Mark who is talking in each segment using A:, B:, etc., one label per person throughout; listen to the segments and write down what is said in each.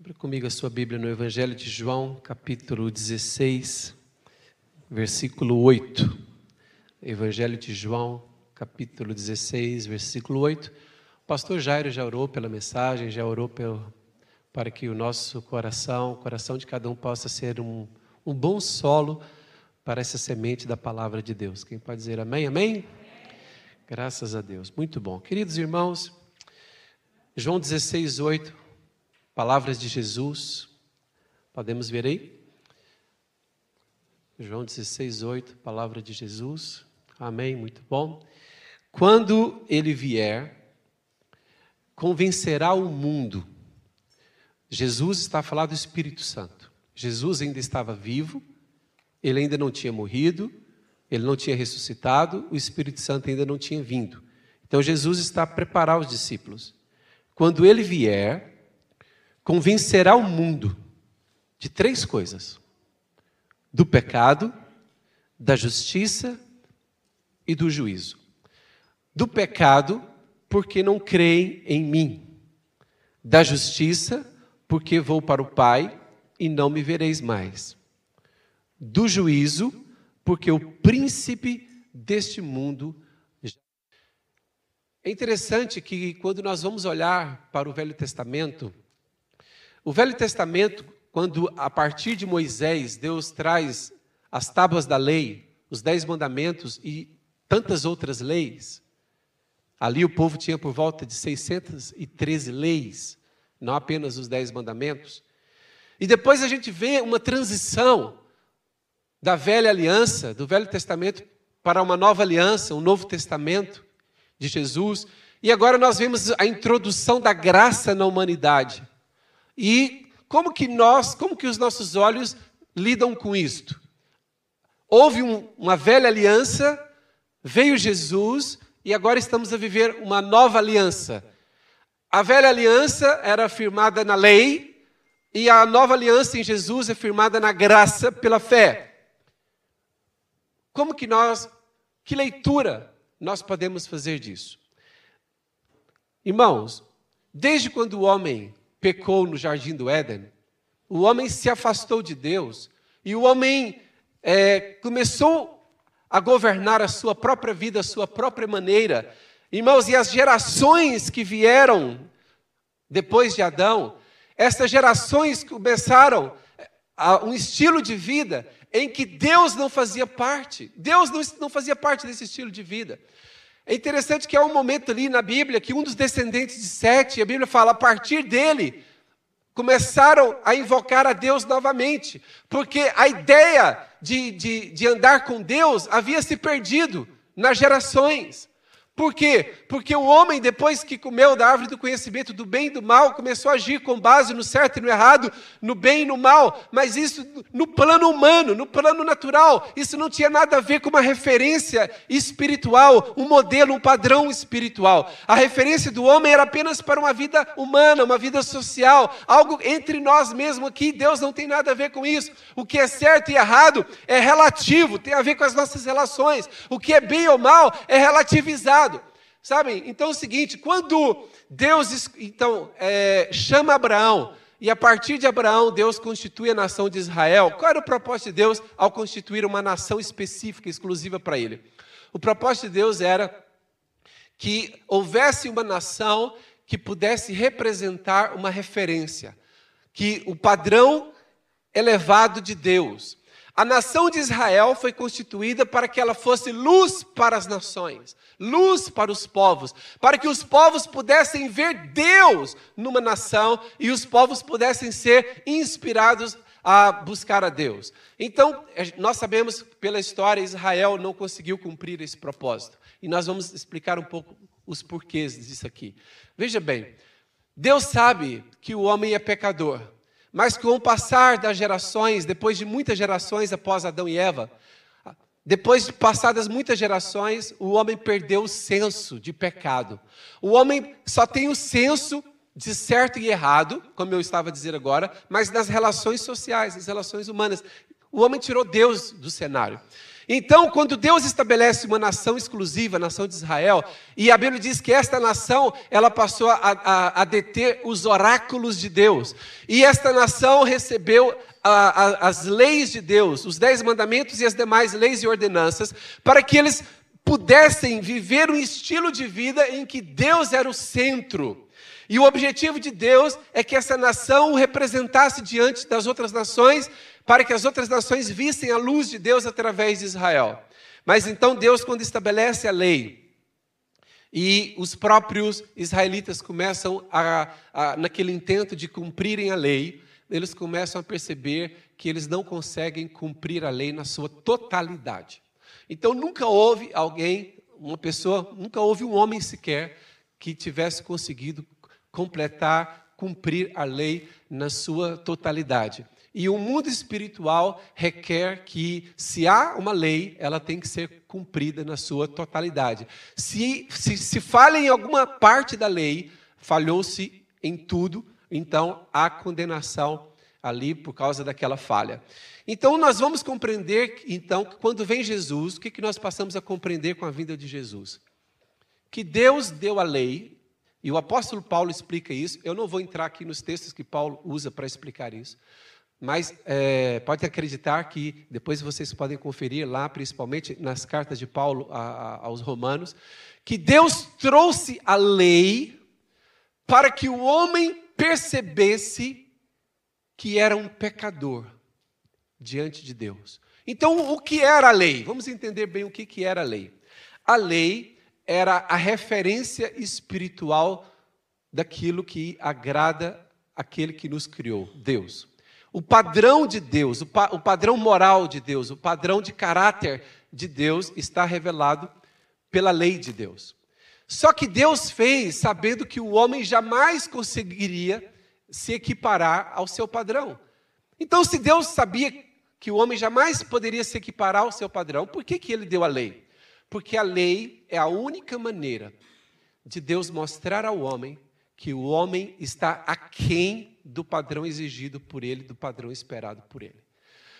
A: Abra comigo a sua Bíblia no Evangelho de João, capítulo 16, versículo 8. Evangelho de João, capítulo 16, versículo 8. O pastor Jairo já orou pela mensagem, já orou pelo, para que o nosso coração, o coração de cada um, possa ser um, um bom solo para essa semente da palavra de Deus. Quem pode dizer amém? Amém? Graças a Deus. Muito bom. Queridos irmãos, João 16, 8 Palavras de Jesus. Podemos ver aí? João 16, 8, palavra de Jesus. Amém, muito bom. Quando ele vier, convencerá o mundo. Jesus está falar do Espírito Santo. Jesus ainda estava vivo, ele ainda não tinha morrido, ele não tinha ressuscitado, o Espírito Santo ainda não tinha vindo. Então Jesus está a preparar os discípulos. Quando ele vier, convencerá o mundo de três coisas: do pecado, da justiça e do juízo. Do pecado, porque não creem em mim. Da justiça, porque vou para o Pai e não me vereis mais. Do juízo, porque o príncipe deste mundo. É interessante que quando nós vamos olhar para o Velho Testamento, o Velho Testamento, quando a partir de Moisés Deus traz as tábuas da lei, os dez mandamentos e tantas outras leis, ali o povo tinha por volta de 613 leis, não apenas os dez mandamentos. E depois a gente vê uma transição da velha aliança, do Velho Testamento, para uma nova aliança, um novo testamento de Jesus. E agora nós vemos a introdução da graça na humanidade. E como que nós, como que os nossos olhos lidam com isto? Houve um, uma velha aliança, veio Jesus e agora estamos a viver uma nova aliança. A velha aliança era firmada na lei e a nova aliança em Jesus é firmada na graça pela fé. Como que nós, que leitura nós podemos fazer disso? Irmãos, desde quando o homem pecou no jardim do Éden, o homem se afastou de Deus e o homem é, começou a governar a sua própria vida, a sua própria maneira. Irmãos, e as gerações que vieram depois de Adão, essas gerações começaram a um estilo de vida em que Deus não fazia parte. Deus não, não fazia parte desse estilo de vida. É interessante que há um momento ali na Bíblia que um dos descendentes de Sete, a Bíblia fala, a partir dele, começaram a invocar a Deus novamente, porque a ideia de, de, de andar com Deus havia se perdido nas gerações. Por quê? Porque o homem, depois que comeu da árvore do conhecimento do bem e do mal, começou a agir com base no certo e no errado, no bem e no mal, mas isso no plano humano, no plano natural, isso não tinha nada a ver com uma referência espiritual, um modelo, um padrão espiritual. A referência do homem era apenas para uma vida humana, uma vida social, algo entre nós mesmos aqui. Deus não tem nada a ver com isso. O que é certo e errado é relativo, tem a ver com as nossas relações. O que é bem ou mal é relativizado. Sabem? Então é o seguinte: quando Deus então é, chama Abraão e a partir de Abraão Deus constitui a nação de Israel, qual era o propósito de Deus ao constituir uma nação específica, exclusiva para ele? O propósito de Deus era que houvesse uma nação que pudesse representar uma referência, que o padrão elevado de Deus, a nação de Israel foi constituída para que ela fosse luz para as nações, luz para os povos, para que os povos pudessem ver Deus numa nação e os povos pudessem ser inspirados a buscar a Deus. Então, nós sabemos pela história, Israel não conseguiu cumprir esse propósito. E nós vamos explicar um pouco os porquês disso aqui. Veja bem, Deus sabe que o homem é pecador. Mas com o passar das gerações, depois de muitas gerações após Adão e Eva, depois de passadas muitas gerações, o homem perdeu o senso de pecado. O homem só tem o senso de certo e errado, como eu estava a dizer agora, mas nas relações sociais, nas relações humanas. O homem tirou Deus do cenário. Então, quando Deus estabelece uma nação exclusiva, a nação de Israel, e a Bíblia diz que esta nação, ela passou a, a, a deter os oráculos de Deus, e esta nação recebeu a, as leis de Deus, os dez mandamentos e as demais leis e ordenanças, para que eles pudessem viver um estilo de vida em que Deus era o centro. E o objetivo de Deus é que essa nação o representasse diante das outras nações, para que as outras nações vissem a luz de Deus através de Israel. Mas então Deus, quando estabelece a lei, e os próprios israelitas começam a, a, naquele intento de cumprirem a lei, eles começam a perceber que eles não conseguem cumprir a lei na sua totalidade. Então nunca houve alguém, uma pessoa, nunca houve um homem sequer que tivesse conseguido completar, cumprir a lei na sua totalidade. E o mundo espiritual requer que, se há uma lei, ela tem que ser cumprida na sua totalidade. Se, se, se falha em alguma parte da lei, falhou-se em tudo, então há condenação ali por causa daquela falha. Então nós vamos compreender, então, que quando vem Jesus, o que, que nós passamos a compreender com a vinda de Jesus? Que Deus deu a lei, e o apóstolo Paulo explica isso. Eu não vou entrar aqui nos textos que Paulo usa para explicar isso. Mas é, pode acreditar que depois vocês podem conferir lá, principalmente nas cartas de Paulo a, a, aos Romanos, que Deus trouxe a lei para que o homem percebesse que era um pecador diante de Deus. Então, o que era a lei? Vamos entender bem o que, que era a lei. A lei era a referência espiritual daquilo que agrada aquele que nos criou, Deus. O padrão de Deus, o, pa, o padrão moral de Deus, o padrão de caráter de Deus está revelado pela lei de Deus. Só que Deus fez sabendo que o homem jamais conseguiria se equiparar ao seu padrão. Então, se Deus sabia que o homem jamais poderia se equiparar ao seu padrão, por que, que ele deu a lei? Porque a lei é a única maneira de Deus mostrar ao homem que o homem está aquém do padrão exigido por ele, do padrão esperado por ele.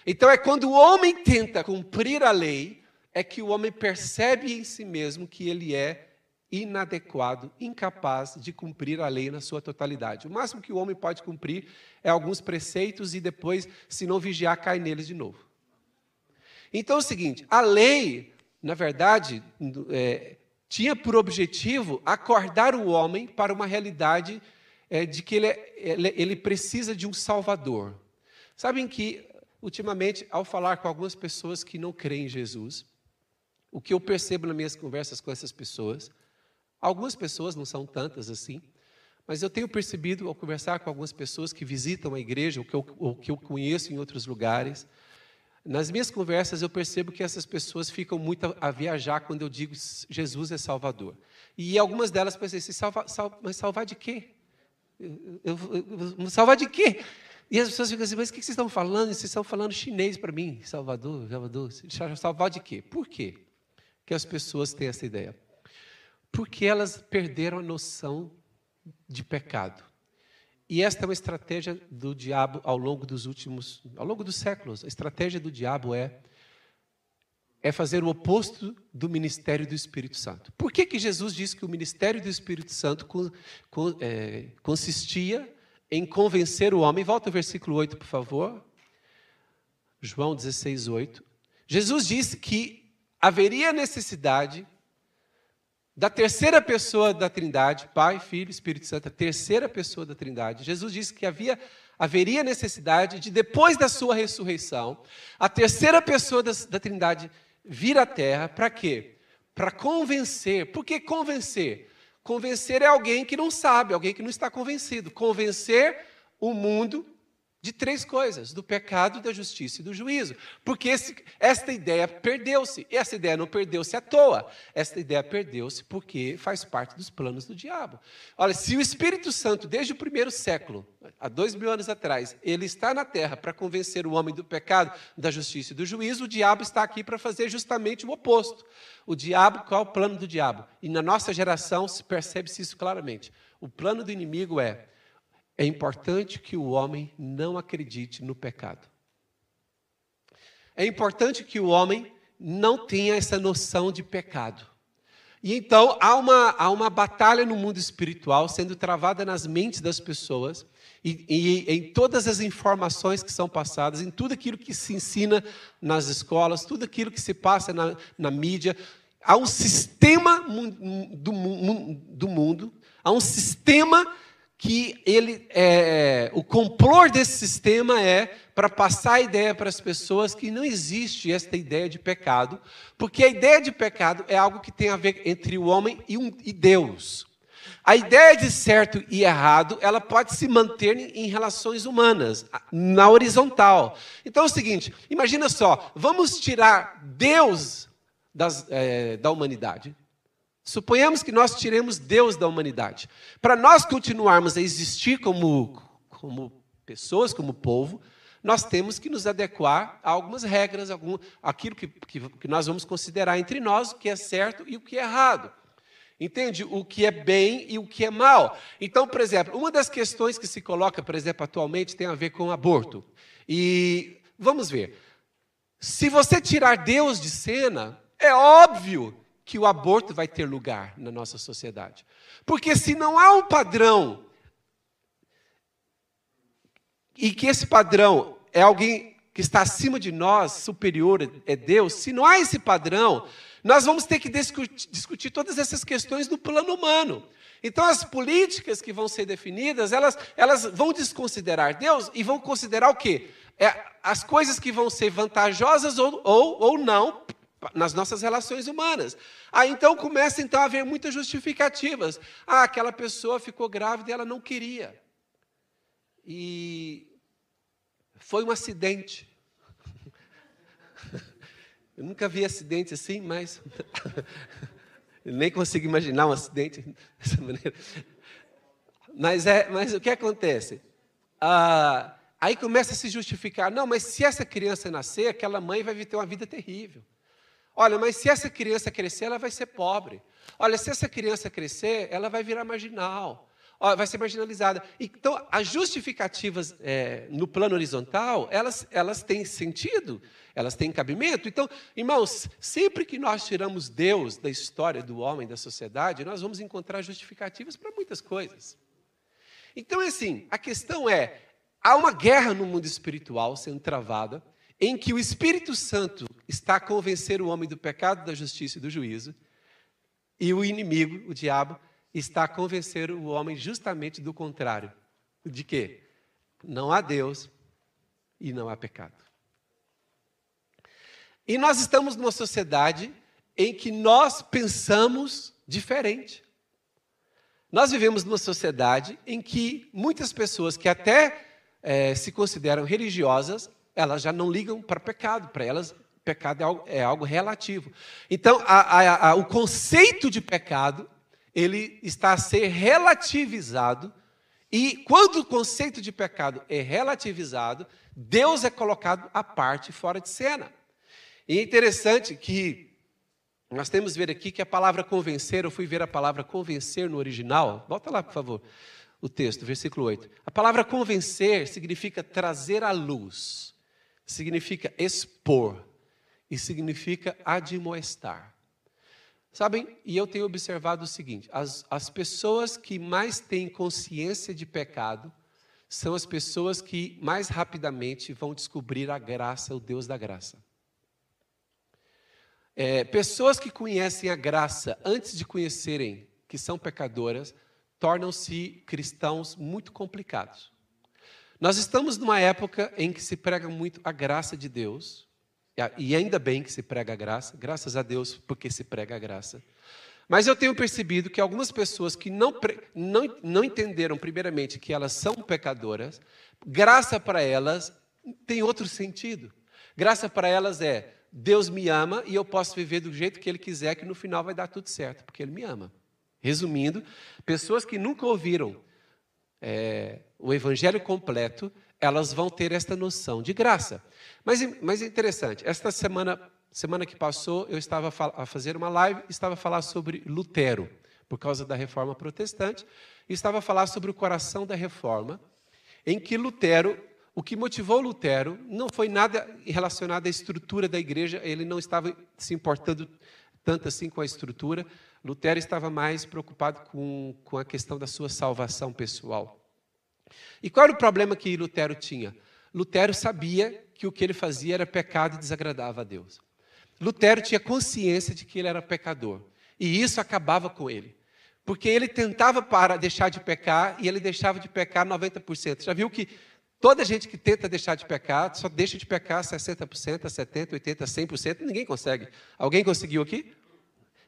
A: Então é quando o homem tenta cumprir a lei, é que o homem percebe em si mesmo que ele é inadequado, incapaz de cumprir a lei na sua totalidade. O máximo que o homem pode cumprir é alguns preceitos e depois, se não vigiar, cai neles de novo. Então é o seguinte: a lei, na verdade, é, tinha por objetivo acordar o homem para uma realidade é, de que ele, é, ele, ele precisa de um Salvador. Sabem que, ultimamente, ao falar com algumas pessoas que não creem em Jesus, o que eu percebo nas minhas conversas com essas pessoas, algumas pessoas, não são tantas assim, mas eu tenho percebido ao conversar com algumas pessoas que visitam a igreja, ou que eu, ou que eu conheço em outros lugares, nas minhas conversas eu percebo que essas pessoas ficam muito a, viajar quando eu digo Jesus é Salvador. E algumas delas pensam assim, salva, sal, mas salvar de quê? Eu, eu, eu, salvar de quê? E as pessoas ficam assim, mas o que vocês estão falando? Vocês estão falando chinês para mim, Salvador, Salvador. Salvar de quê? Por quê que as pessoas têm essa ideia? Porque elas perderam a noção de pecado. E esta é uma estratégia do diabo ao longo dos últimos, ao longo dos séculos. A estratégia do diabo é é fazer o oposto do ministério do Espírito Santo. Por que, que Jesus disse que o ministério do Espírito Santo é, consistia em convencer o homem? Volta ao versículo 8, por favor. João 16, 8. Jesus disse que haveria necessidade da terceira pessoa da Trindade, Pai, Filho, Espírito Santo, a terceira pessoa da Trindade. Jesus disse que havia haveria necessidade de depois da sua ressurreição, a terceira pessoa da, da Trindade vir à terra para quê? Para convencer. Por que convencer? Convencer é alguém que não sabe, alguém que não está convencido. Convencer o mundo de três coisas: do pecado, da justiça e do juízo. Porque esse, esta ideia perdeu-se. E essa ideia não perdeu-se à toa. Esta ideia perdeu-se porque faz parte dos planos do diabo. Olha, se o Espírito Santo, desde o primeiro século, há dois mil anos atrás, ele está na terra para convencer o homem do pecado, da justiça e do juízo, o diabo está aqui para fazer justamente o oposto. O diabo, qual é o plano do diabo? E na nossa geração percebe-se isso claramente. O plano do inimigo é é importante que o homem não acredite no pecado. É importante que o homem não tinha essa noção de pecado. E então há uma, há uma batalha no mundo espiritual sendo travada nas mentes das pessoas e, e, em todas as informações que são passadas, em tudo aquilo que se ensina nas escolas, tudo aquilo que se passa na, na mídia. Há um sistema do, do mundo, há um sistema que ele é, o complor desse sistema é para passar a ideia para as pessoas que não existe esta ideia de pecado, porque a ideia de pecado é algo que tem a ver entre o homem e, um, e Deus. A ideia de certo e errado, ela pode se manter em relações humanas, na horizontal. Então é o seguinte: imagina só, vamos tirar Deus das, é, da humanidade. Suponhamos que nós tiremos Deus da humanidade. Para nós continuarmos a existir como, como pessoas, como povo, nós temos que nos adequar a algumas regras, algum, aquilo que, que, que nós vamos considerar entre nós, o que é certo e o que é errado. Entende? O que é bem e o que é mal. Então, por exemplo, uma das questões que se coloca, por exemplo, atualmente tem a ver com aborto. E vamos ver. Se você tirar Deus de cena, é óbvio que o aborto vai ter lugar na nossa sociedade. Porque se não há um padrão, e que esse padrão é alguém que está acima de nós, superior é Deus, se não há esse padrão, nós vamos ter que discutir, todas essas questões no plano humano. Então, as políticas que vão ser definidas, elas, elas vão desconsiderar Deus e vão considerar o quê? É, as coisas que vão ser vantajosas ou, ou, ou não nas nossas relações humanas. Aí então começa então a haver muitas justificativas. Ah, aquela pessoa ficou grávida e ela não queria. E foi um acidente. Eu nunca vi acidente assim, mas nem consigo imaginar um acidente dessa maneira. Mas é, mas o que acontece? Ah, aí começa a se justificar. Não, mas se essa criança nascer, aquela mãe vai ter uma vida terrível. Olha, mas se essa criança crescer, ela vai ser pobre. Olha, se essa criança crescer, ela vai virar marginal. Olha, vai ser marginalizada. Então, as justificativas é, no plano horizontal, elas, elas têm sentido, elas têm cabimento. Então, irmãos, sempre que nós tiramos Deus da história do homem, da sociedade, nós vamos encontrar justificativas para muitas coisas. Então, assim, a questão é: há uma guerra no mundo espiritual sendo travada em que o Espírito Santo está a convencer o homem do pecado, da justiça e do juízo, e o inimigo, o diabo, está a convencer o homem justamente do contrário. De quê? Não há Deus e não há pecado. E nós estamos numa sociedade em que nós pensamos diferente. Nós vivemos numa sociedade em que muitas pessoas que até é, se consideram religiosas elas já não ligam para pecado, para elas pecado é algo, é algo relativo. Então, a, a, a, o conceito de pecado, ele está a ser relativizado, e quando o conceito de pecado é relativizado, Deus é colocado à parte, fora de cena. E é interessante que nós temos ver aqui que a palavra convencer, eu fui ver a palavra convencer no original, volta lá, por favor, o texto, versículo 8. A palavra convencer significa trazer à luz significa expor e significa admoestar. Sabem, e eu tenho observado o seguinte: as, as pessoas que mais têm consciência de pecado são as pessoas que mais rapidamente vão descobrir a graça, o Deus da graça. É, pessoas que conhecem a graça antes de conhecerem que são pecadoras tornam-se cristãos muito complicados. Nós estamos numa época em que se prega muito a graça de Deus, e ainda bem que se prega a graça, graças a Deus porque se prega a graça. Mas eu tenho percebido que algumas pessoas que não, não, não entenderam, primeiramente, que elas são pecadoras, graça para elas tem outro sentido. Graça para elas é: Deus me ama e eu posso viver do jeito que Ele quiser, que no final vai dar tudo certo, porque Ele me ama. Resumindo, pessoas que nunca ouviram é, o evangelho completo, elas vão ter esta noção de graça. Mas, mas é interessante, esta semana, semana que passou, eu estava a fazer uma live, estava a falar sobre Lutero, por causa da reforma protestante, e estava a falar sobre o coração da reforma, em que Lutero, o que motivou Lutero não foi nada relacionado à estrutura da igreja, ele não estava se importando tanto assim com a estrutura. Lutero estava mais preocupado com, com a questão da sua salvação pessoal. E qual era o problema que Lutero tinha? Lutero sabia que o que ele fazia era pecado e desagradava a Deus. Lutero tinha consciência de que ele era pecador. E isso acabava com ele. Porque ele tentava para deixar de pecar e ele deixava de pecar 90%. Já viu que toda gente que tenta deixar de pecar só deixa de pecar 60%, 70%, 80%, 100%. Ninguém consegue. Alguém conseguiu aqui?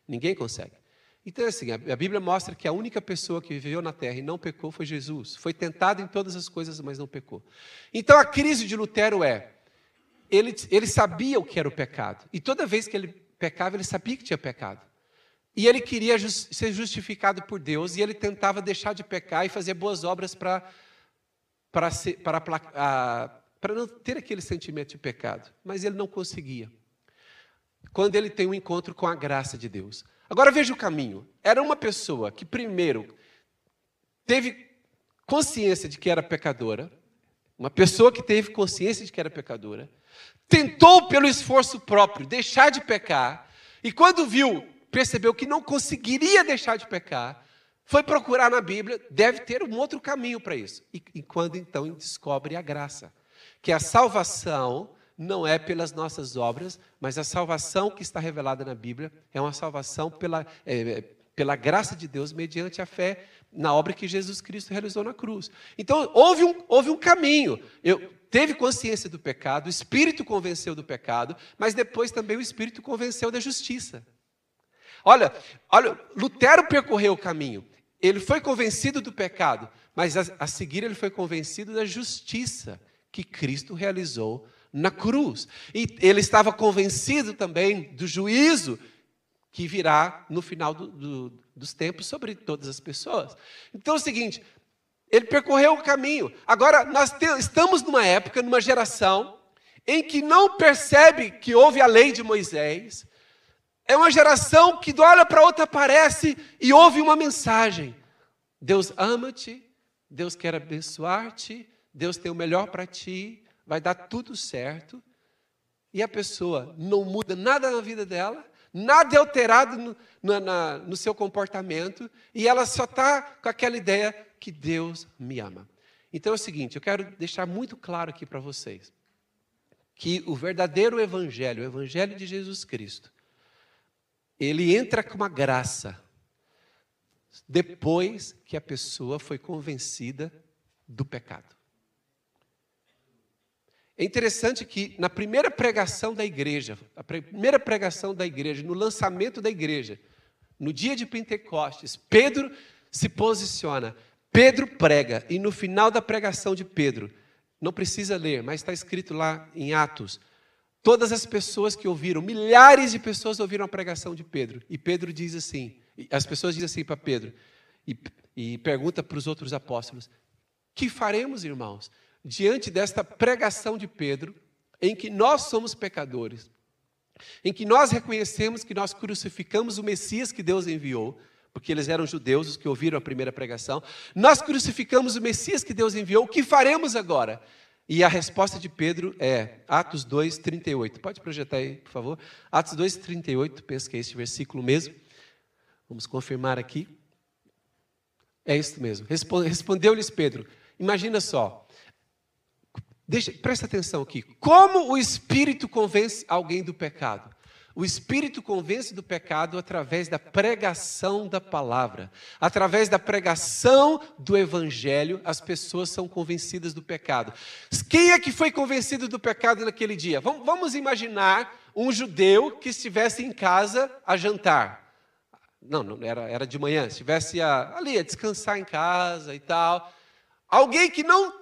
A: Ninguém consegue. Então, assim, a Bíblia mostra que a única pessoa que viveu na terra e não pecou foi Jesus. Foi tentado em todas as coisas, mas não pecou. Então, a crise de Lutero é: ele, ele sabia o que era o pecado. E toda vez que ele pecava, ele sabia que tinha pecado. E ele queria just, ser justificado por Deus, e ele tentava deixar de pecar e fazer boas obras para não ter aquele sentimento de pecado. Mas ele não conseguia. Quando ele tem um encontro com a graça de Deus. Agora veja o caminho. Era uma pessoa que, primeiro, teve consciência de que era pecadora, uma pessoa que teve consciência de que era pecadora, tentou pelo esforço próprio deixar de pecar, e quando viu, percebeu que não conseguiria deixar de pecar, foi procurar na Bíblia, deve ter um outro caminho para isso. E, e quando então descobre a graça, que a salvação não é pelas nossas obras, mas a salvação que está revelada na Bíblia é uma salvação pela, é, pela graça de Deus mediante a fé na obra que Jesus Cristo realizou na cruz. Então, houve um, houve um caminho. Eu, teve consciência do pecado, o Espírito convenceu do pecado, mas depois também o Espírito convenceu da justiça. Olha, olha, Lutero percorreu o caminho. Ele foi convencido do pecado, mas a, a seguir ele foi convencido da justiça que Cristo realizou na cruz. E ele estava convencido também do juízo que virá no final do, do, dos tempos sobre todas as pessoas. Então é o seguinte: ele percorreu o caminho. Agora, nós te, estamos numa época, numa geração, em que não percebe que houve a lei de Moisés. É uma geração que olha para outra, aparece e ouve uma mensagem: Deus ama-te, Deus quer abençoar-te, Deus tem o melhor para ti, vai dar tudo certo, e a pessoa não muda nada na vida dela, nada é alterado no, no, na, no seu comportamento, e ela só está com aquela ideia que Deus me ama. Então é o seguinte, eu quero deixar muito claro aqui para vocês que o verdadeiro evangelho, o evangelho de Jesus Cristo, ele entra com uma graça depois que a pessoa foi convencida do pecado. É interessante que na primeira pregação da igreja, a primeira pregação da igreja, no lançamento da igreja, no dia de Pentecostes, Pedro se posiciona, Pedro prega, e no final da pregação de Pedro, não precisa ler, mas está escrito lá em Atos, todas as pessoas que ouviram, milhares de pessoas ouviram a pregação de Pedro, e Pedro diz assim, as pessoas dizem assim para Pedro, e, e pergunta para os outros apóstolos: que faremos, irmãos? Diante desta pregação de Pedro, em que nós somos pecadores, em que nós reconhecemos que nós crucificamos o Messias que Deus enviou, porque eles eram judeus, os que ouviram a primeira pregação, nós crucificamos o Messias que Deus enviou, o que faremos agora? E a resposta de Pedro é Atos 2, 38. Pode projetar aí, por favor? Atos 2, 38, penso que é esse versículo mesmo. Vamos confirmar aqui. É isso mesmo. Respondeu-lhes Pedro: Imagina só, Deixa, presta atenção aqui. Como o Espírito convence alguém do pecado? O Espírito convence do pecado através da pregação da palavra. Através da pregação do Evangelho, as pessoas são convencidas do pecado. Quem é que foi convencido do pecado naquele dia? Vamos imaginar um judeu que estivesse em casa a jantar. Não, não era, era de manhã, estivesse a, ali a descansar em casa e tal. Alguém que não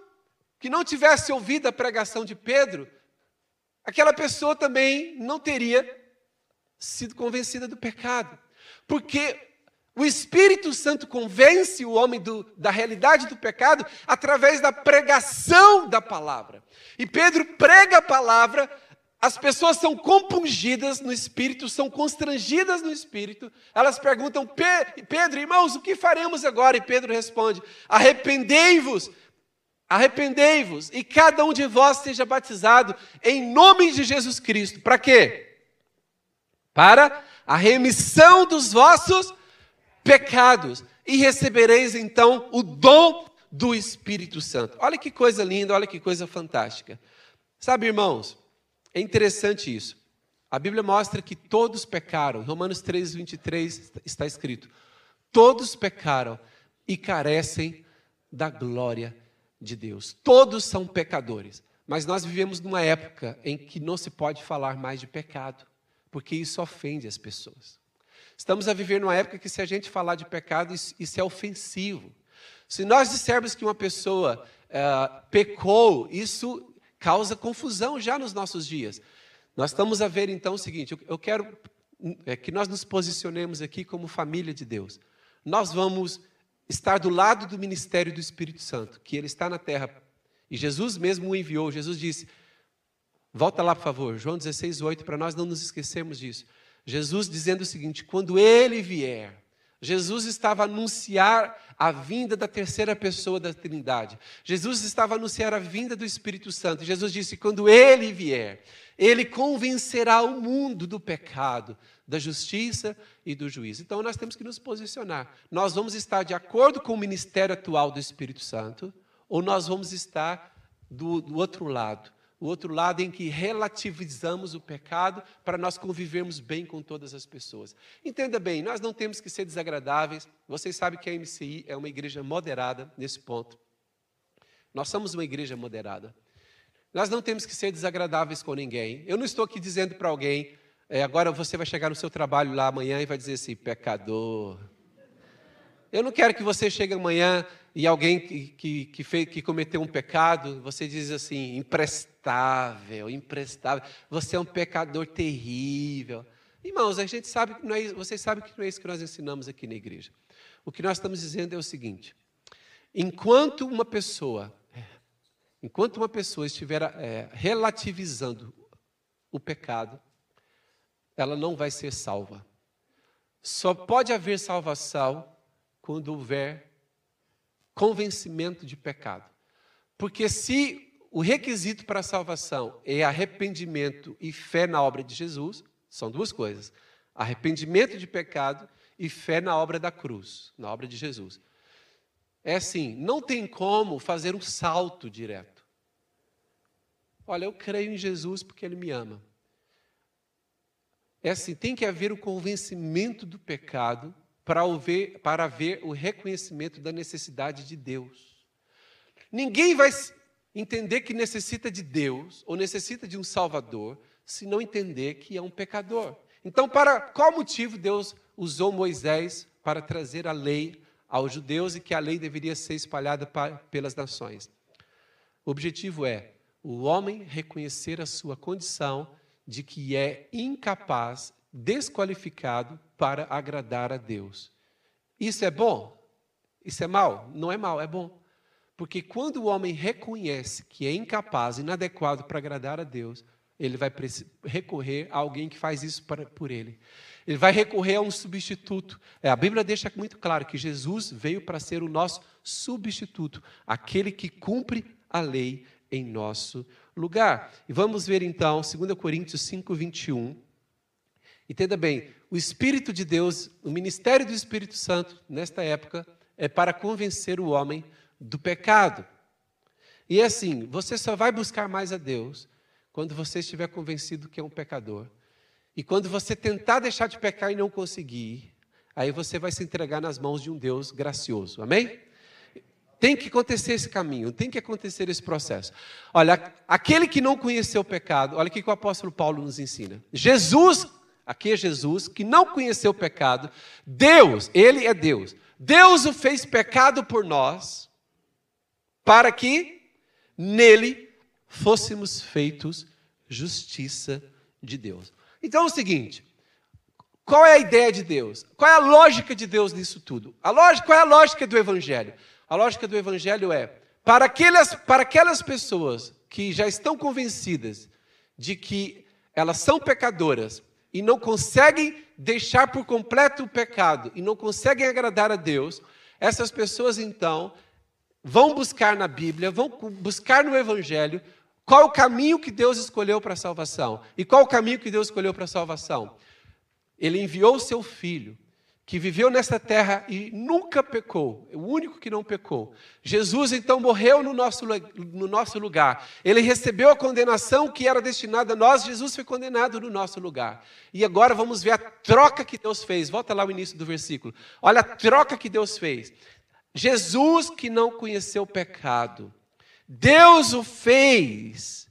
A: que não tivesse ouvido a pregação de Pedro, aquela pessoa também não teria sido convencida do pecado. Porque o Espírito Santo convence o homem do, da realidade do pecado através da pregação da palavra. E Pedro prega a palavra, as pessoas são compungidas no espírito, são constrangidas no espírito. Elas perguntam: Pedro, irmãos, o que faremos agora? E Pedro responde: Arrependei-vos, arrependei-vos e cada um de vós seja batizado em nome de Jesus Cristo. Para quê? Para a remissão dos vossos pecados e recebereis então o dom do Espírito Santo. Olha que coisa linda, olha que coisa fantástica. Sabe, irmãos, é interessante isso. A Bíblia mostra que todos pecaram. Romanos 3, 23 está escrito: Todos pecaram e carecem da glória de Deus. Todos são pecadores. Mas nós vivemos numa época em que não se pode falar mais de pecado, porque isso ofende as pessoas. Estamos a viver numa época que, se a gente falar de pecado, isso, isso é ofensivo. Se nós dissermos que uma pessoa é, pecou, isso causa confusão já nos nossos dias. Nós estamos a ver então o seguinte: eu quero é, que nós nos posicionemos aqui como família de Deus. Nós vamos estar do lado do ministério do Espírito Santo, que ele está na terra. E Jesus mesmo o enviou. Jesus disse: Volta lá, por favor, João 16, 8, para nós não nos esquecermos disso. Jesus dizendo o seguinte: quando ele vier, Jesus estava a anunciar a vinda da terceira pessoa da Trindade. Jesus estava a anunciar a vinda do Espírito Santo. Jesus disse: quando ele vier, ele convencerá o mundo do pecado, da justiça e do juízo. Então nós temos que nos posicionar. Nós vamos estar de acordo com o ministério atual do Espírito Santo, ou nós vamos estar do, do outro lado, o outro lado em que relativizamos o pecado para nós convivermos bem com todas as pessoas. Entenda bem, nós não temos que ser desagradáveis. Vocês sabem que a MCI é uma igreja moderada nesse ponto. Nós somos uma igreja moderada. Nós não temos que ser desagradáveis com ninguém. Eu não estou aqui dizendo para alguém, é, agora você vai chegar no seu trabalho lá amanhã e vai dizer assim, pecador. Eu não quero que você chegue amanhã e alguém que, que, que, fez, que cometeu um pecado, você diz assim, imprestável, imprestável, você é um pecador terrível. Irmãos, a gente sabe que não é, vocês sabem que não é isso que nós ensinamos aqui na igreja. O que nós estamos dizendo é o seguinte: enquanto uma pessoa, enquanto uma pessoa estiver é, relativizando o pecado, ela não vai ser salva. Só pode haver salvação quando houver convencimento de pecado. Porque se o requisito para a salvação é arrependimento e fé na obra de Jesus, são duas coisas: arrependimento de pecado e fé na obra da cruz, na obra de Jesus. É assim, não tem como fazer um salto direto. Olha, eu creio em Jesus porque Ele me ama. É assim, tem que haver o convencimento do pecado para, ver, para ver o reconhecimento da necessidade de Deus. Ninguém vai entender que necessita de Deus ou necessita de um Salvador se não entender que é um pecador. Então, para qual motivo Deus usou Moisés para trazer a lei aos judeus e que a lei deveria ser espalhada pelas nações? O objetivo é o homem reconhecer a sua condição de que é incapaz desqualificado para agradar a Deus. Isso é bom? Isso é mal? Não é mal, é bom. Porque quando o homem reconhece que é incapaz, inadequado para agradar a Deus, ele vai recorrer a alguém que faz isso para, por ele. Ele vai recorrer a um substituto. É, a Bíblia deixa muito claro que Jesus veio para ser o nosso substituto, aquele que cumpre a lei em nosso lugar. E vamos ver então, 2 Coríntios 5, 21. Entenda bem, o Espírito de Deus, o ministério do Espírito Santo, nesta época, é para convencer o homem do pecado. E é assim, você só vai buscar mais a Deus quando você estiver convencido que é um pecador. E quando você tentar deixar de pecar e não conseguir, aí você vai se entregar nas mãos de um Deus gracioso. Amém? Tem que acontecer esse caminho, tem que acontecer esse processo. Olha, aquele que não conheceu o pecado, olha o que o apóstolo Paulo nos ensina. Jesus aqui é Jesus, que não conheceu o pecado, Deus, ele é Deus. Deus o fez pecado por nós, para que nele fôssemos feitos justiça de Deus. Então é o seguinte, qual é a ideia de Deus? Qual é a lógica de Deus nisso tudo? A lógica, qual é a lógica do Evangelho? A lógica do Evangelho é, para aquelas, para aquelas pessoas que já estão convencidas de que elas são pecadoras e não conseguem deixar por completo o pecado e não conseguem agradar a Deus, essas pessoas então vão buscar na Bíblia, vão buscar no Evangelho qual o caminho que Deus escolheu para a salvação. E qual o caminho que Deus escolheu para a salvação? Ele enviou o seu filho que viveu nesta terra e nunca pecou, o único que não pecou. Jesus então morreu no nosso, no nosso lugar. Ele recebeu a condenação que era destinada a nós, Jesus foi condenado no nosso lugar. E agora vamos ver a troca que Deus fez. Volta lá o início do versículo. Olha a troca que Deus fez. Jesus que não conheceu o pecado, Deus o fez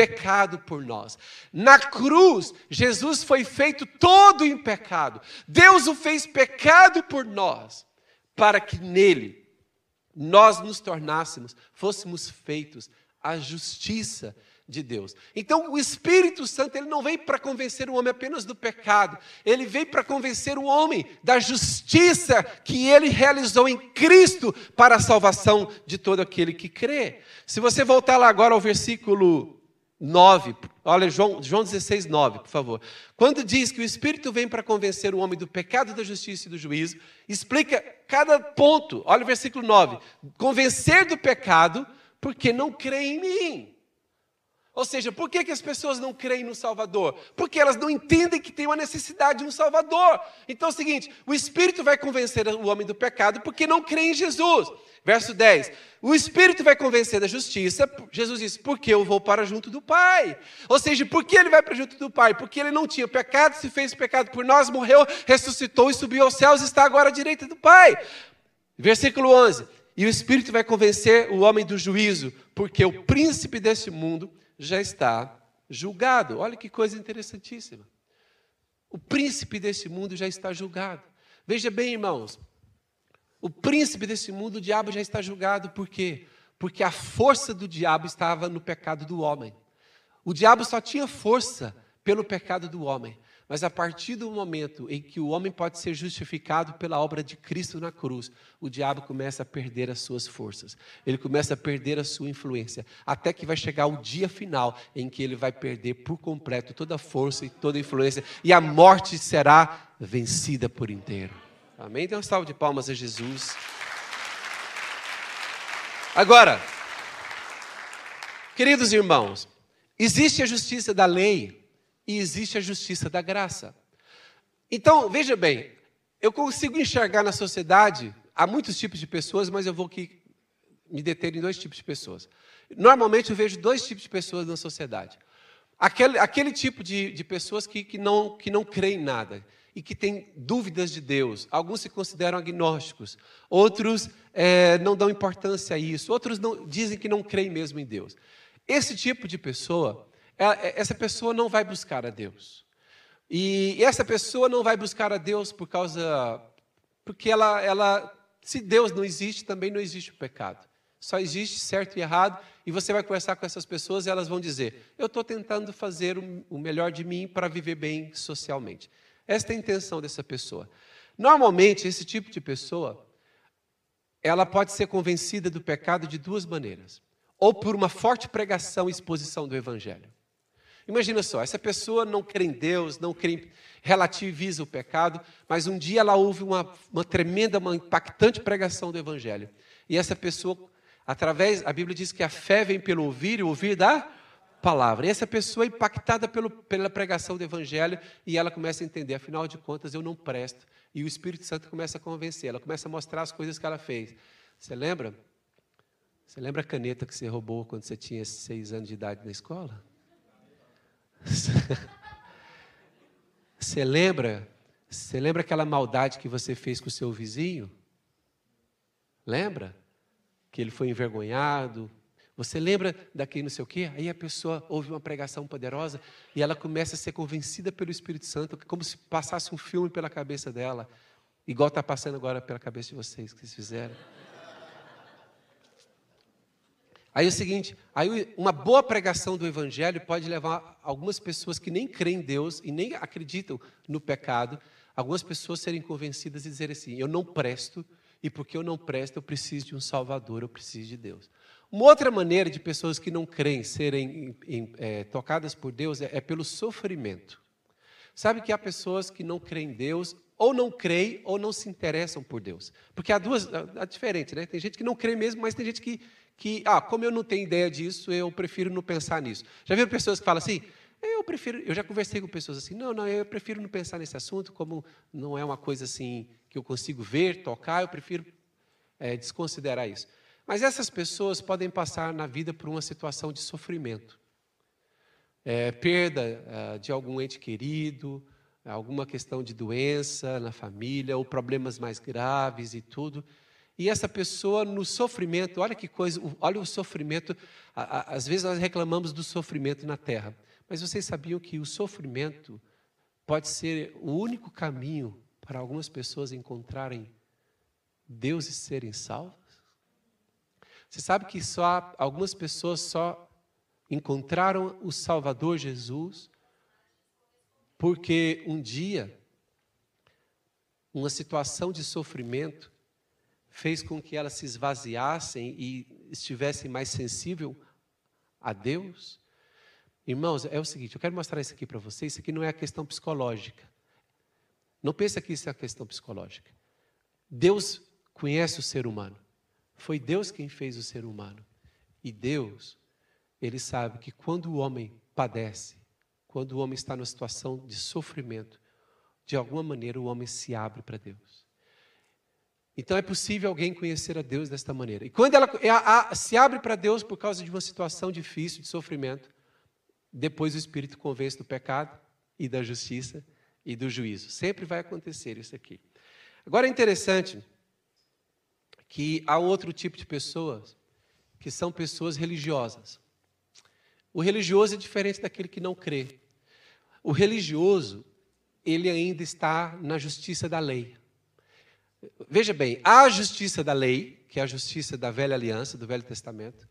A: pecado por nós. Na cruz, Jesus foi feito todo em pecado. Deus o fez pecado por nós, para que nele nós nos tornássemos, fôssemos feitos a justiça de Deus. Então, o Espírito Santo, ele não veio para convencer o homem apenas do pecado, ele veio para convencer o homem da justiça que ele realizou em Cristo para a salvação de todo aquele que crê. Se você voltar lá agora ao versículo 9, olha João, João 16, 9, por favor. Quando diz que o Espírito vem para convencer o homem do pecado, da justiça e do juízo, explica cada ponto. Olha o versículo 9: convencer do pecado, porque não crê em mim. Ou seja, por que, que as pessoas não creem no Salvador? Porque elas não entendem que tem uma necessidade de um Salvador. Então é o seguinte: o Espírito vai convencer o homem do pecado porque não crê em Jesus. Verso 10: O Espírito vai convencer da justiça. Jesus diz: Porque eu vou para junto do Pai. Ou seja, por que ele vai para junto do Pai? Porque ele não tinha pecado, se fez pecado por nós, morreu, ressuscitou e subiu aos céus e está agora à direita do Pai. Versículo 11: E o Espírito vai convencer o homem do juízo, porque o príncipe deste mundo já está julgado. Olha que coisa interessantíssima. O príncipe desse mundo já está julgado. Veja bem, irmãos, o príncipe desse mundo, o diabo já está julgado, por quê? Porque a força do diabo estava no pecado do homem. O diabo só tinha força pelo pecado do homem. Mas a partir do momento em que o homem pode ser justificado pela obra de Cristo na cruz, o diabo começa a perder as suas forças, ele começa a perder a sua influência, até que vai chegar o dia final em que ele vai perder por completo toda a força e toda a influência, e a morte será vencida por inteiro. Amém? Então, um salve de palmas a Jesus. Agora, queridos irmãos, existe a justiça da lei e existe a justiça da graça. Então, veja bem, eu consigo enxergar na sociedade, há muitos tipos de pessoas, mas eu vou aqui me deter em dois tipos de pessoas. Normalmente eu vejo dois tipos de pessoas na sociedade. Aquele, aquele tipo de, de pessoas que, que, não, que não creem em nada e que têm dúvidas de Deus. Alguns se consideram agnósticos, outros é, não dão importância a isso, outros não, dizem que não creem mesmo em Deus. Esse tipo de pessoa, essa pessoa não vai buscar a Deus. E essa pessoa não vai buscar a Deus por causa. Porque ela, ela. Se Deus não existe, também não existe o pecado. Só existe certo e errado. E você vai conversar com essas pessoas e elas vão dizer: Eu estou tentando fazer o melhor de mim para viver bem socialmente. Esta é a intenção dessa pessoa. Normalmente, esse tipo de pessoa, ela pode ser convencida do pecado de duas maneiras: ou por uma forte pregação e exposição do Evangelho. Imagina só, essa pessoa não crê em Deus, não crê, relativiza o pecado, mas um dia ela ouve uma, uma tremenda, uma impactante pregação do Evangelho. E essa pessoa, através, a Bíblia diz que a fé vem pelo ouvir e ouvir da palavra. E essa pessoa é impactada pelo, pela pregação do Evangelho e ela começa a entender, afinal de contas, eu não presto. E o Espírito Santo começa a convencer, ela começa a mostrar as coisas que ela fez. Você lembra? Você lembra a caneta que você roubou quando você tinha seis anos de idade na escola? Você lembra? Você lembra aquela maldade que você fez com o seu vizinho? Lembra? Que ele foi envergonhado. Você lembra daquele não sei o quê? Aí a pessoa ouve uma pregação poderosa e ela começa a ser convencida pelo Espírito Santo, como se passasse um filme pela cabeça dela, igual está passando agora pela cabeça de vocês que vocês fizeram. Aí é o seguinte, aí uma boa pregação do evangelho pode levar algumas pessoas que nem creem em Deus e nem acreditam no pecado, algumas pessoas serem convencidas e dizer assim: eu não presto e porque eu não presto eu preciso de um Salvador, eu preciso de Deus. Uma outra maneira de pessoas que não creem serem em, é, tocadas por Deus é, é pelo sofrimento. Sabe que há pessoas que não creem em Deus ou não creem ou não se interessam por Deus. Porque há duas, é diferente, né? Tem gente que não crê mesmo, mas tem gente que, que, ah, como eu não tenho ideia disso, eu prefiro não pensar nisso. Já viram pessoas que falam assim? Eu prefiro, eu já conversei com pessoas assim, não, não, eu prefiro não pensar nesse assunto, como não é uma coisa assim que eu consigo ver, tocar, eu prefiro é, desconsiderar isso. Mas essas pessoas podem passar na vida por uma situação de sofrimento. É, perda é, de algum ente querido, alguma questão de doença na família, ou problemas mais graves e tudo. E essa pessoa no sofrimento, olha que coisa, olha o sofrimento. Às vezes nós reclamamos do sofrimento na terra, mas vocês sabiam que o sofrimento pode ser o único caminho para algumas pessoas encontrarem Deus e serem salvas? Você sabe que só algumas pessoas só encontraram o Salvador Jesus porque um dia, uma situação de sofrimento fez com que elas se esvaziassem e estivessem mais sensível a Deus. Irmãos, é o seguinte, eu quero mostrar isso aqui para vocês, isso aqui não é a questão psicológica. Não pense que isso é a questão psicológica. Deus conhece o ser humano. Foi Deus quem fez o ser humano. E Deus, ele sabe que quando o homem padece, quando o homem está numa situação de sofrimento, de alguma maneira o homem se abre para Deus. Então é possível alguém conhecer a Deus desta maneira. E quando ela se abre para Deus por causa de uma situação difícil, de sofrimento, depois o Espírito convence do pecado e da justiça e do juízo. Sempre vai acontecer isso aqui. Agora é interessante que há outro tipo de pessoas que são pessoas religiosas. O religioso é diferente daquele que não crê. O religioso, ele ainda está na justiça da lei. Veja bem, há a justiça da lei, que é a justiça da velha aliança, do Velho Testamento,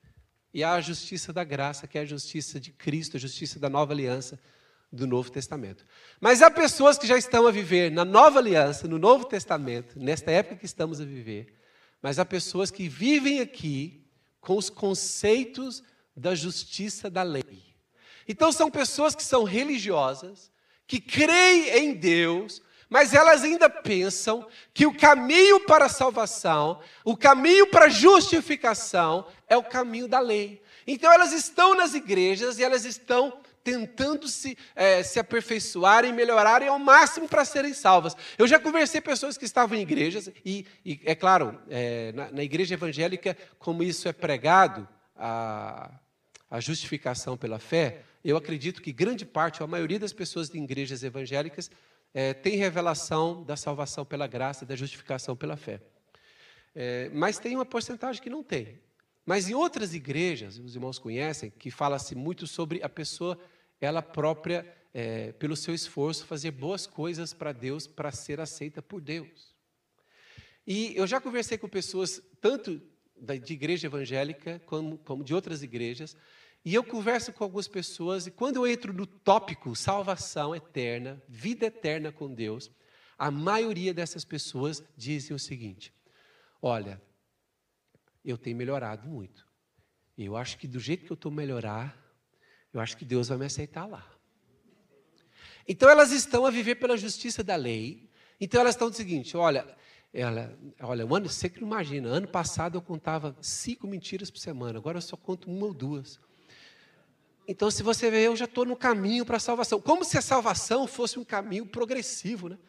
A: e há a justiça da graça, que é a justiça de Cristo, a justiça da nova aliança do Novo Testamento. Mas há pessoas que já estão a viver na nova aliança, no Novo Testamento, nesta época que estamos a viver, mas há pessoas que vivem aqui com os conceitos da justiça da lei. Então são pessoas que são religiosas, que creem em Deus, mas elas ainda pensam que o caminho para a salvação, o caminho para a justificação é o caminho da lei. Então elas estão nas igrejas e elas estão tentando se, é, se aperfeiçoarem, melhorarem ao máximo para serem salvas. Eu já conversei pessoas que estavam em igrejas, e, e é claro, é, na, na, igreja evangélica, como isso é pregado, a, a justificação pela fé, eu acredito que grande parte, ou a maioria das pessoas de igrejas evangélicas, é, tem revelação da salvação pela graça, da justificação pela fé. É, mas tem uma porcentagem que não tem. Mas em outras igrejas, os irmãos conhecem, que fala-se muito sobre a pessoa, ela própria, é, pelo seu esforço, fazer boas coisas para Deus, para ser aceita por Deus. E eu já conversei com pessoas, tanto de igreja evangélica, como, como de outras igrejas, e eu converso com algumas pessoas, e quando eu entro no tópico salvação eterna, vida eterna com Deus, a maioria dessas pessoas dizem o seguinte: olha, eu tenho melhorado muito. Eu acho que do jeito que eu estou melhorar, eu acho que Deus vai me aceitar lá. Então elas estão a viver pela justiça da lei. Então elas estão do seguinte: olha, ela, olha, um ano, você que não imagina, ano passado eu contava cinco mentiras por semana, agora eu só conto uma ou duas. Então, se você ver, eu já estou no caminho para a salvação. Como se a salvação fosse um caminho progressivo, né?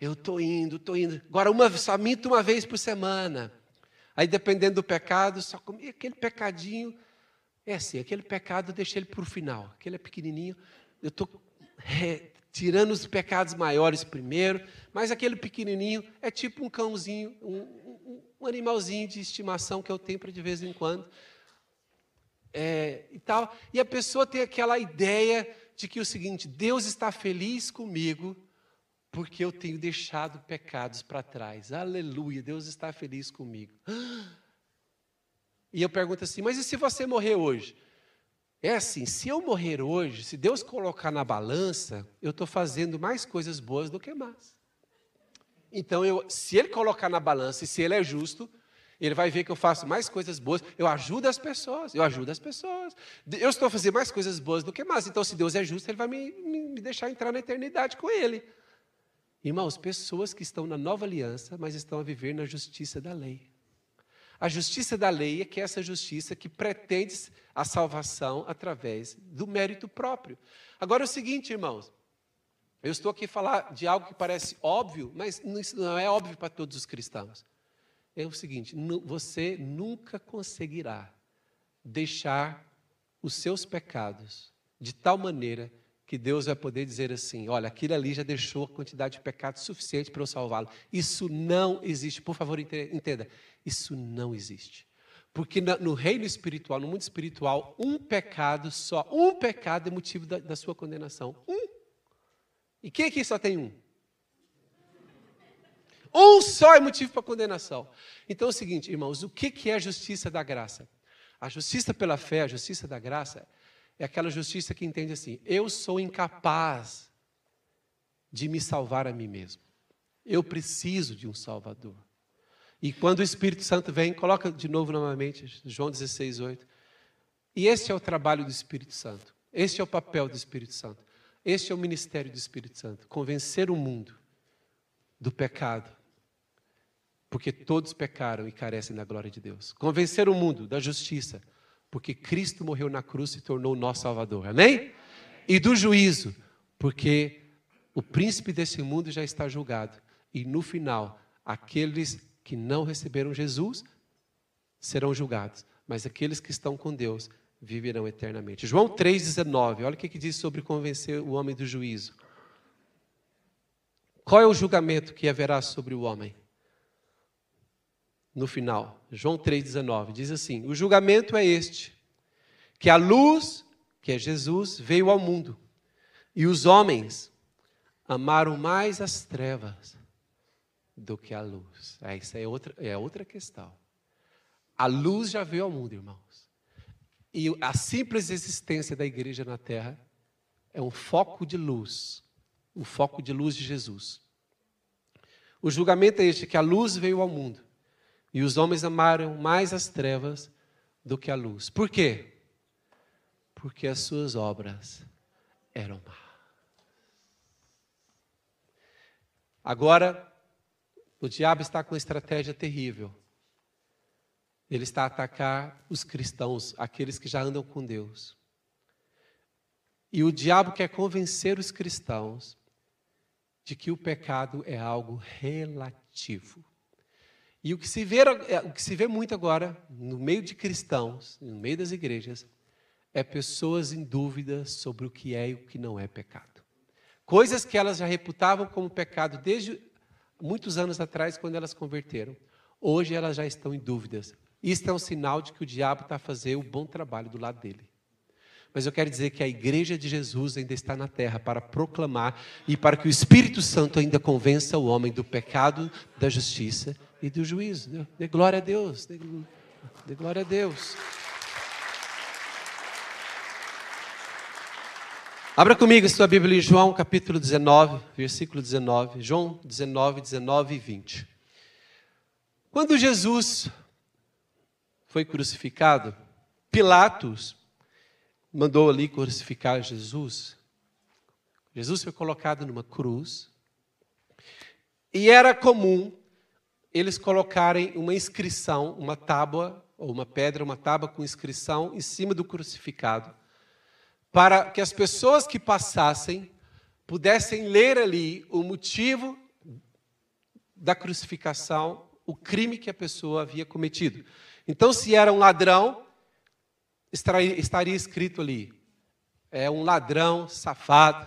A: Eu estou indo, estou indo. Agora, uma, só minto uma vez por semana. Aí, dependendo do pecado, só comi aquele pecadinho. É assim, aquele pecado, deixa ele para o final. Aquele é pequenininho. Eu estou tirando os pecados maiores primeiro, mas aquele pequenininho é tipo um cãozinho, um, um, um animalzinho de estimação que eu tenho para de vez em quando é, e tal. E a pessoa tem aquela ideia de que o seguinte: Deus está feliz comigo porque eu tenho deixado pecados para trás. Aleluia, Deus está feliz comigo. E eu pergunto assim: mas e se você morrer hoje? É assim, se eu morrer hoje, se Deus colocar na balança, eu estou fazendo mais coisas boas do que más. Então, eu, se Ele colocar na balança e se Ele é justo, Ele vai ver que eu faço mais coisas boas, eu ajudo as pessoas, eu ajudo as pessoas. Eu estou fazendo mais coisas boas do que más. Então, se Deus é justo, Ele vai me, me, deixar entrar na eternidade com Ele. Irmãos, pessoas que estão na nova aliança, mas estão a viver na justiça da lei. A justiça da lei é que é essa justiça que pretende a salvação através do mérito próprio. Agora é o seguinte, irmãos. Eu estou aqui a falar de algo que parece óbvio, mas isso não é óbvio para todos os cristãos. É o seguinte: você nunca conseguirá deixar os seus pecados de tal maneira que Deus vai poder dizer assim: olha, aquilo ali já deixou a quantidade de pecado suficiente para eu salvá-lo. Isso não existe. Por favor, entenda. Isso não existe. Porque no reino espiritual, no mundo espiritual, um pecado só, um pecado é motivo da, da sua condenação. Um. E quem aqui só tem um? Um só é motivo para condenação. Então é o seguinte, irmãos, o que é a justiça da graça? A justiça pela fé, a justiça da graça, é aquela justiça que entende assim: eu sou incapaz de me salvar a mim mesmo. Eu preciso de um Salvador. E quando o Espírito Santo vem, coloca de novo novamente, João 16, 8. E esse é o trabalho do Espírito Santo. Este é o papel do Espírito Santo. Este é o ministério do Espírito Santo. Convencer o mundo do pecado. Porque todos pecaram e carecem da glória de Deus. Convencer o mundo da justiça. Porque Cristo morreu na cruz e tornou o nosso Salvador. Amém? E do juízo. Porque o príncipe desse mundo já está julgado. E no final, aqueles que não receberam Jesus serão julgados, mas aqueles que estão com Deus viverão eternamente. João 3,19, olha o que, diz sobre convencer o homem do juízo. Qual é o julgamento que haverá sobre o homem? No final, João 3,19 diz assim: O julgamento é este, que a luz, que é Jesus, veio ao mundo, e os homens amaram mais as trevas do que a luz. É, isso é outra, é outra questão. A luz já veio ao mundo, irmãos. E a simples existência da igreja na terra é um foco de luz, o foco de luz de Jesus. O julgamento é este: que a luz veio ao mundo e os homens amaram mais as trevas do que a luz. Por quê? Porque as suas obras eram más. Agora, o diabo está com uma estratégia terrível. Ele está a atacar os cristãos, aqueles que já andam com Deus. E o diabo quer convencer os cristãos de que o pecado é algo relativo. E o que se vê, é, o que se vê muito agora, no meio de cristãos, no meio das igrejas, é pessoas em dúvida sobre o que é e o que não é pecado. Coisas que elas já reputavam como pecado desde muitos anos atrás, quando elas converteram. Hoje elas já estão em dúvidas. Isso é um sinal de que o diabo está a fazer o bom trabalho do lado dele. Mas eu quero dizer que a igreja de Jesus ainda está na terra para proclamar e para que o Espírito Santo ainda convença o homem do pecado, da justiça e do juízo. Dê glória a Deus. Dê glória a Deus. Abra comigo a sua Bíblia em João capítulo 19, versículo 19. João 19, 19 e 20. Quando Jesus foi crucificado, Pilatos mandou ali crucificar Jesus. Jesus foi colocado numa cruz. E era comum eles colocarem uma inscrição, uma tábua, ou uma pedra, uma tábua com inscrição em cima do crucificado para que as pessoas que passassem pudessem ler ali o motivo da crucificação, o crime que a pessoa havia cometido. Então, se era um ladrão, estaria escrito ali: é um ladrão safado,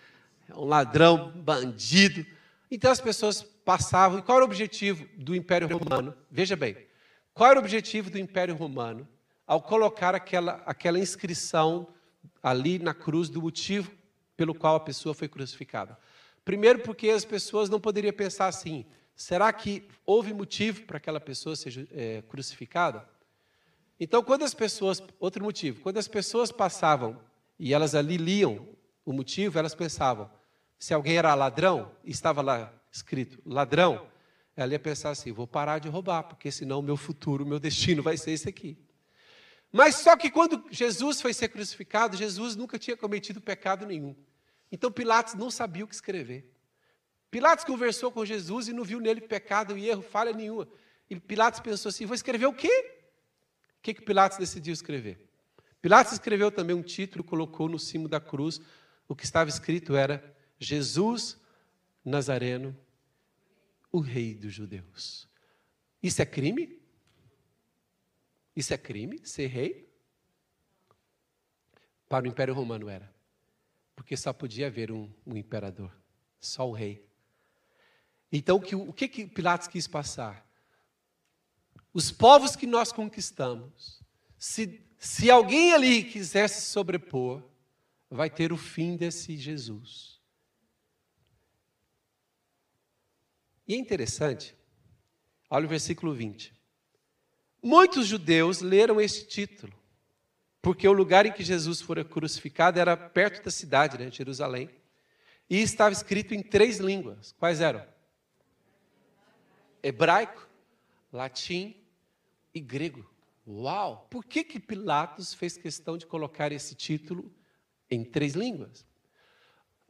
A: é um ladrão bandido. Então as pessoas passavam. E qual era o objetivo do Império Romano? Veja bem, qual era o objetivo do Império Romano ao colocar aquela, aquela inscrição ali na cruz do motivo pelo qual a pessoa foi crucificada. Primeiro, porque as pessoas não poderiam pensar assim: será que houve motivo para aquela pessoa ser é, crucificada? Então, quando as pessoas. Outro motivo: quando as pessoas passavam e elas ali liam o motivo, elas pensavam: se alguém era ladrão, estava lá escrito ladrão, ela ia pensar assim: vou parar de roubar, porque senão o meu futuro, o meu destino vai ser esse aqui. Mas só que quando Jesus foi ser crucificado, Jesus nunca tinha cometido pecado nenhum. Então Pilatos não sabia o que escrever. Pilatos conversou com Jesus e não viu nele pecado e erro, falha nenhuma. E Pilatos pensou assim: vou escrever o quê? O que, que Pilatos decidiu escrever? Pilatos escreveu também um título, colocou no cimo da cruz. O que estava escrito era: Jesus Nazareno, o Rei dos Judeus. Isso é crime? Isso é crime, ser rei? Para o Império Romano era. Porque só podia haver um, um imperador, só o rei. Então, o que, o que, que Pilatos quis passar? Os povos que nós conquistamos, se, se alguém ali quisesse sobrepor, vai ter o fim desse Jesus. E é interessante, olha o versículo 20. Muitos judeus leram esse título, porque o lugar em que Jesus fora crucificado era perto da cidade, né, Jerusalém, e estava escrito em três línguas. Quais eram? Hebraico, latim e grego. Uau! Por que, que Pilatos fez questão de colocar esse título em três línguas?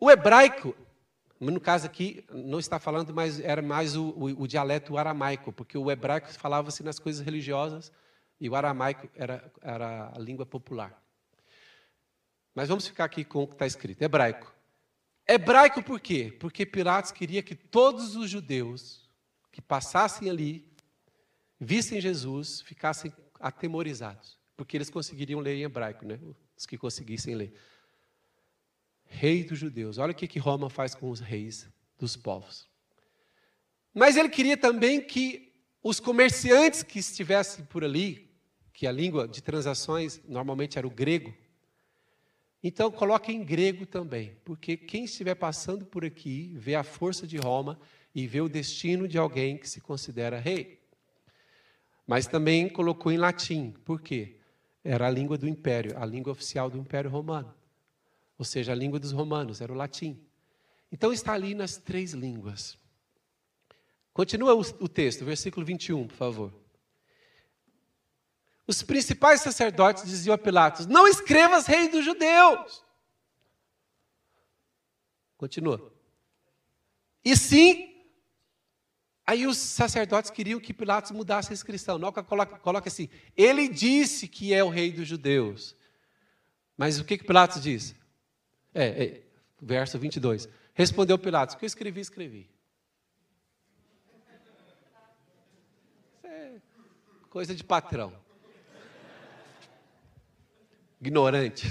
A: O hebraico, no caso aqui, não está falando, mas era mais o, o, o dialeto aramaico, porque o hebraico falava-se nas coisas religiosas e o aramaico era, era a língua popular. Mas vamos ficar aqui com o que está escrito: hebraico. Hebraico por quê? Porque Pilatos queria que todos os judeus que passassem ali vissem Jesus, ficassem atemorizados, porque eles conseguiriam ler em hebraico, né? Os que conseguissem ler. Rei dos judeus. Olha o que, que Roma faz com os reis dos povos. Mas ele queria também que os comerciantes que estivessem por ali, que a língua de transações normalmente era o grego, então coloque em grego também, porque quem estiver passando por aqui vê a força de Roma e vê o destino de alguém que se considera rei. Mas também colocou em latim. Por quê? Era a língua do império, a língua oficial do Império Romano. Ou seja, a língua dos romanos, era o latim. Então está ali nas três línguas. Continua o, texto, versículo 21, por favor. Os principais sacerdotes diziam a Pilatos: Não escrevas rei dos judeus. Continua. E sim Aí os sacerdotes queriam que Pilatos mudasse a inscrição. Não, coloca, coloca assim: ele disse que é o rei dos judeus. Mas o que, que Pilatos disse? É, é, verso 22. Respondeu Pilatos: o que eu escrevi, escrevi. É coisa de patrão. Ignorante.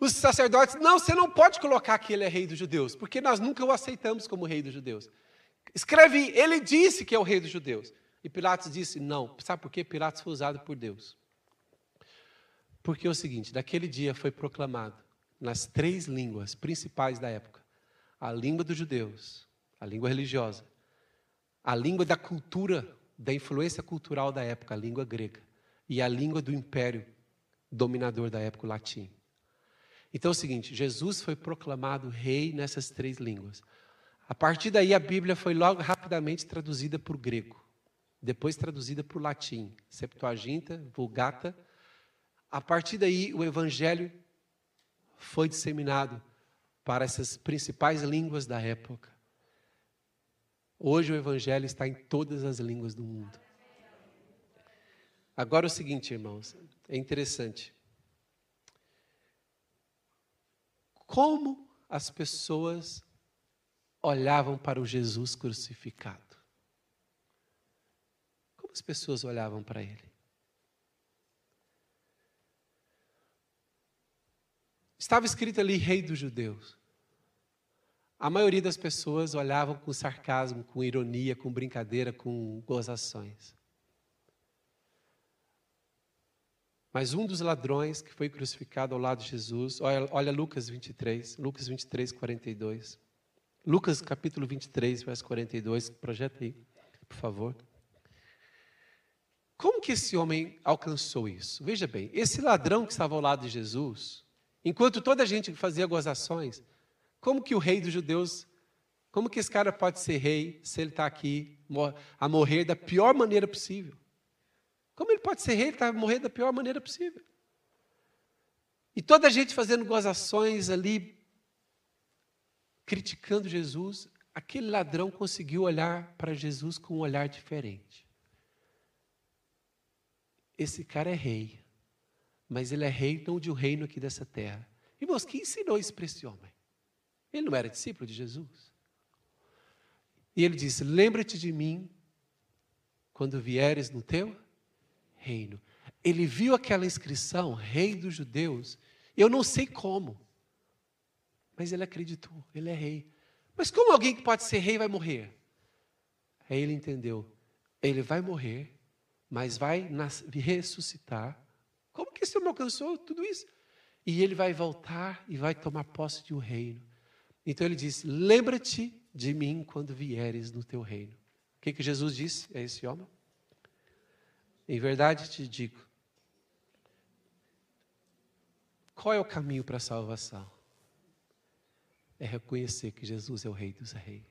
A: Os sacerdotes, não, você não pode colocar que ele é rei dos judeus, porque nós nunca o aceitamos como rei dos judeus. Escreve, ele disse que é o rei dos judeus. E Pilatos disse: não. Sabe por quê? Pilatos foi usado por Deus. Porque é o seguinte: naquele dia foi proclamado, nas três línguas principais da época, a língua dos judeus, a língua religiosa, a língua da cultura, da influência cultural da época, a língua grega, e a língua do império dominador da época, o latim. Então é o seguinte: Jesus foi proclamado rei nessas três línguas. A partir daí, a Bíblia foi logo rapidamente traduzida para o grego, depois traduzida para o latim, Septuaginta, Vulgata. A partir daí, o Evangelho foi disseminado para essas principais línguas da época. Hoje o Evangelho está em todas as línguas do mundo. Agora o seguinte, irmãos, é interessante. Como as pessoas olhavam para o Jesus crucificado? Como as pessoas olhavam para ele? Estava escrito ali Rei dos Judeus. A maioria das pessoas olhavam com sarcasmo, com ironia, com brincadeira, com gozações. Mas um dos ladrões que foi crucificado ao lado de Jesus, olha, olha Lucas 23, Lucas 23, 42. Lucas capítulo 23, verso 42, projeta aí, por favor. Como que esse homem alcançou isso? Veja bem, esse ladrão que estava ao lado de Jesus, enquanto toda a gente fazia gozações, como que o rei dos judeus Como que esse cara pode ser rei se ele está aqui a morrer da pior maneira possível? Como ele pode ser rei? Ele está a morrer da pior maneira possível. E toda a gente fazendo gozações ali, criticando Jesus. Aquele ladrão conseguiu olhar para Jesus com um olhar diferente. Esse cara é rei, mas ele é rei não de um reino aqui dessa terra. Irmãos, quem ensinou isso para esse homem? Ele não era discípulo de Jesus? E ele disse: Lembra-te de mim quando vieres no teu reino. Ele viu aquela inscrição, Rei dos Judeus. Eu não sei como, mas ele acreditou, ele é rei. Mas como alguém que pode ser rei vai morrer? Aí ele entendeu: ele vai morrer, mas vai ressuscitar. Que esse homem alcançou tudo isso? E ele vai voltar e vai tomar posse de um reino. Então ele disse: Lembra-te de mim quando vieres no teu reino. O que, que Jesus disse a esse homem? Em verdade te digo, qual é o caminho para a salvação? É reconhecer que Jesus é o Rei dos Reis.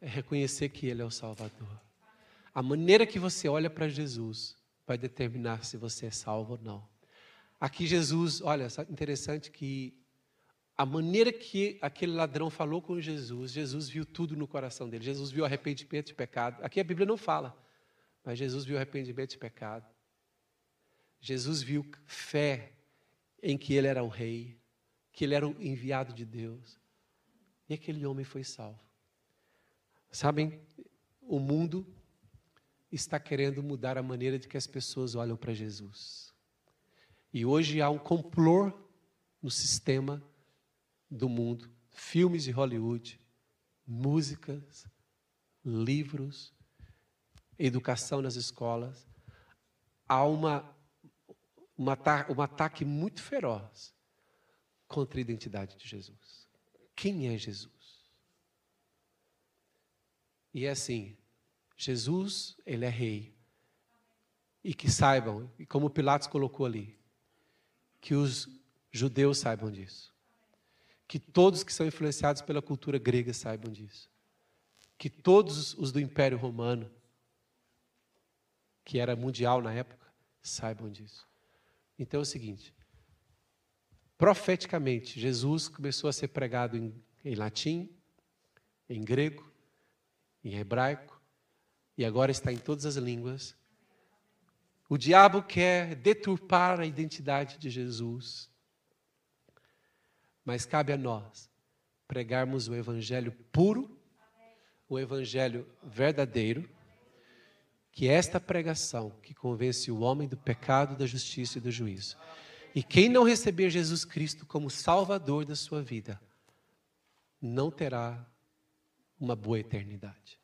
A: É reconhecer que Ele é o Salvador. A maneira que você olha para Jesus vai determinar se você é salvo ou não. Aqui Jesus, olha, interessante que a maneira que aquele ladrão falou com Jesus, Jesus viu tudo no coração dele. Jesus viu arrependimento de pecado. Aqui a Bíblia não fala, mas Jesus viu arrependimento de pecado. Jesus viu fé em que ele era o rei, que ele era o enviado de Deus. E aquele homem foi salvo. Sabem, o mundo está querendo mudar a maneira de que as pessoas olham para Jesus. E hoje há um complô no sistema do mundo, filmes de Hollywood, músicas, livros, educação nas escolas, há uma, uma, um ataque muito feroz contra a identidade de Jesus. Quem é Jesus? E é assim, Jesus, ele é rei. E que saibam, e como Pilatos colocou ali, que os judeus saibam disso que todos que são influenciados pela cultura grega saibam disso. Que todos os do Império Romano, que era mundial na época, saibam disso. Então é o seguinte: profeticamente, Jesus começou a ser pregado em, em latim, em grego, em hebraico, e agora está em todas as línguas. O diabo quer deturpar a identidade de Jesus mas cabe a nós pregarmos o evangelho puro, o evangelho verdadeiro, que é esta pregação que convence o homem do pecado, da justiça e do juízo. E quem não receber Jesus Cristo como Salvador da sua vida, não terá uma boa eternidade.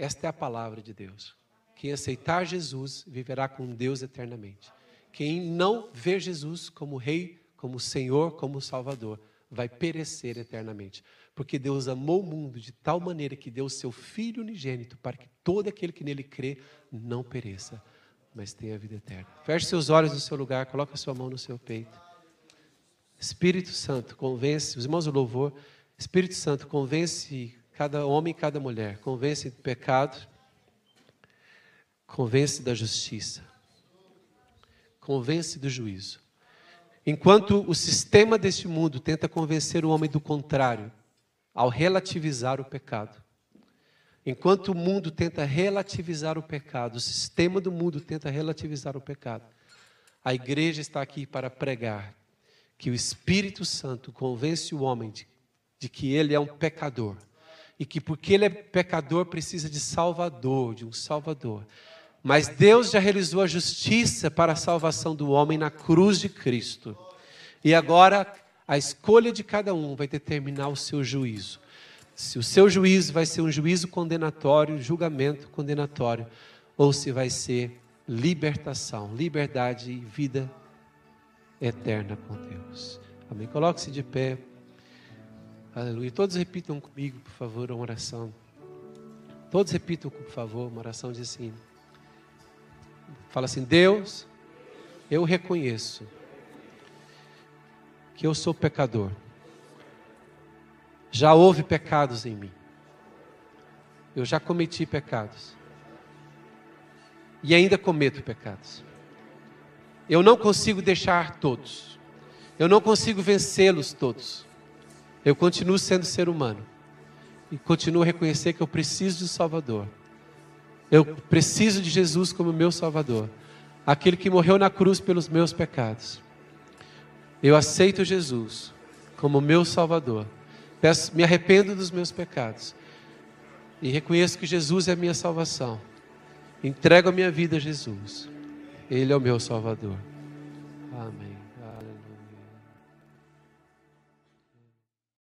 A: Esta é a palavra de Deus. Quem aceitar Jesus viverá com Deus eternamente. Quem não ver Jesus como Rei como Senhor, como Salvador, vai perecer eternamente. Porque Deus amou o mundo de tal maneira que deu o seu Filho unigênito para que todo aquele que nele crê não pereça, mas tenha a vida eterna. Feche seus olhos no seu lugar, coloque a sua mão no seu peito. Espírito Santo, convence, os irmãos do louvor, Espírito Santo, convence cada homem e cada mulher, convence do pecado, convence da justiça, convence do juízo. Enquanto o sistema deste mundo tenta convencer o homem do contrário, ao relativizar o pecado. Enquanto o mundo tenta relativizar o pecado, o sistema do mundo tenta relativizar o pecado, a igreja está aqui para pregar que o Espírito Santo convence o homem de, de que ele é um pecador e que porque ele é pecador precisa de salvador, de um salvador. Mas Deus já realizou a justiça para a salvação do homem na cruz de Cristo. E agora a escolha de cada um vai determinar o seu juízo. Se o seu juízo vai ser um juízo condenatório, julgamento condenatório, ou se vai ser libertação, liberdade e vida eterna com Deus. Amém. Coloque-se de pé. Aleluia. Todos repitam comigo, por favor, uma oração. Todos repitam, por favor, uma oração de assim. Fala assim: Deus, eu reconheço que eu sou pecador. Já houve pecados em mim. Eu já cometi pecados. E ainda cometo pecados. Eu não consigo deixar todos. Eu não consigo vencê-los todos. Eu continuo sendo ser humano. E continuo a reconhecer que eu preciso de um Salvador. Eu preciso de Jesus como meu Salvador. Aquele que morreu na cruz pelos meus pecados. Eu aceito Jesus como meu Salvador. Peço, me arrependo dos meus pecados. E reconheço que Jesus é a minha salvação. Entrego a minha vida a Jesus. Ele é o meu Salvador. Amém.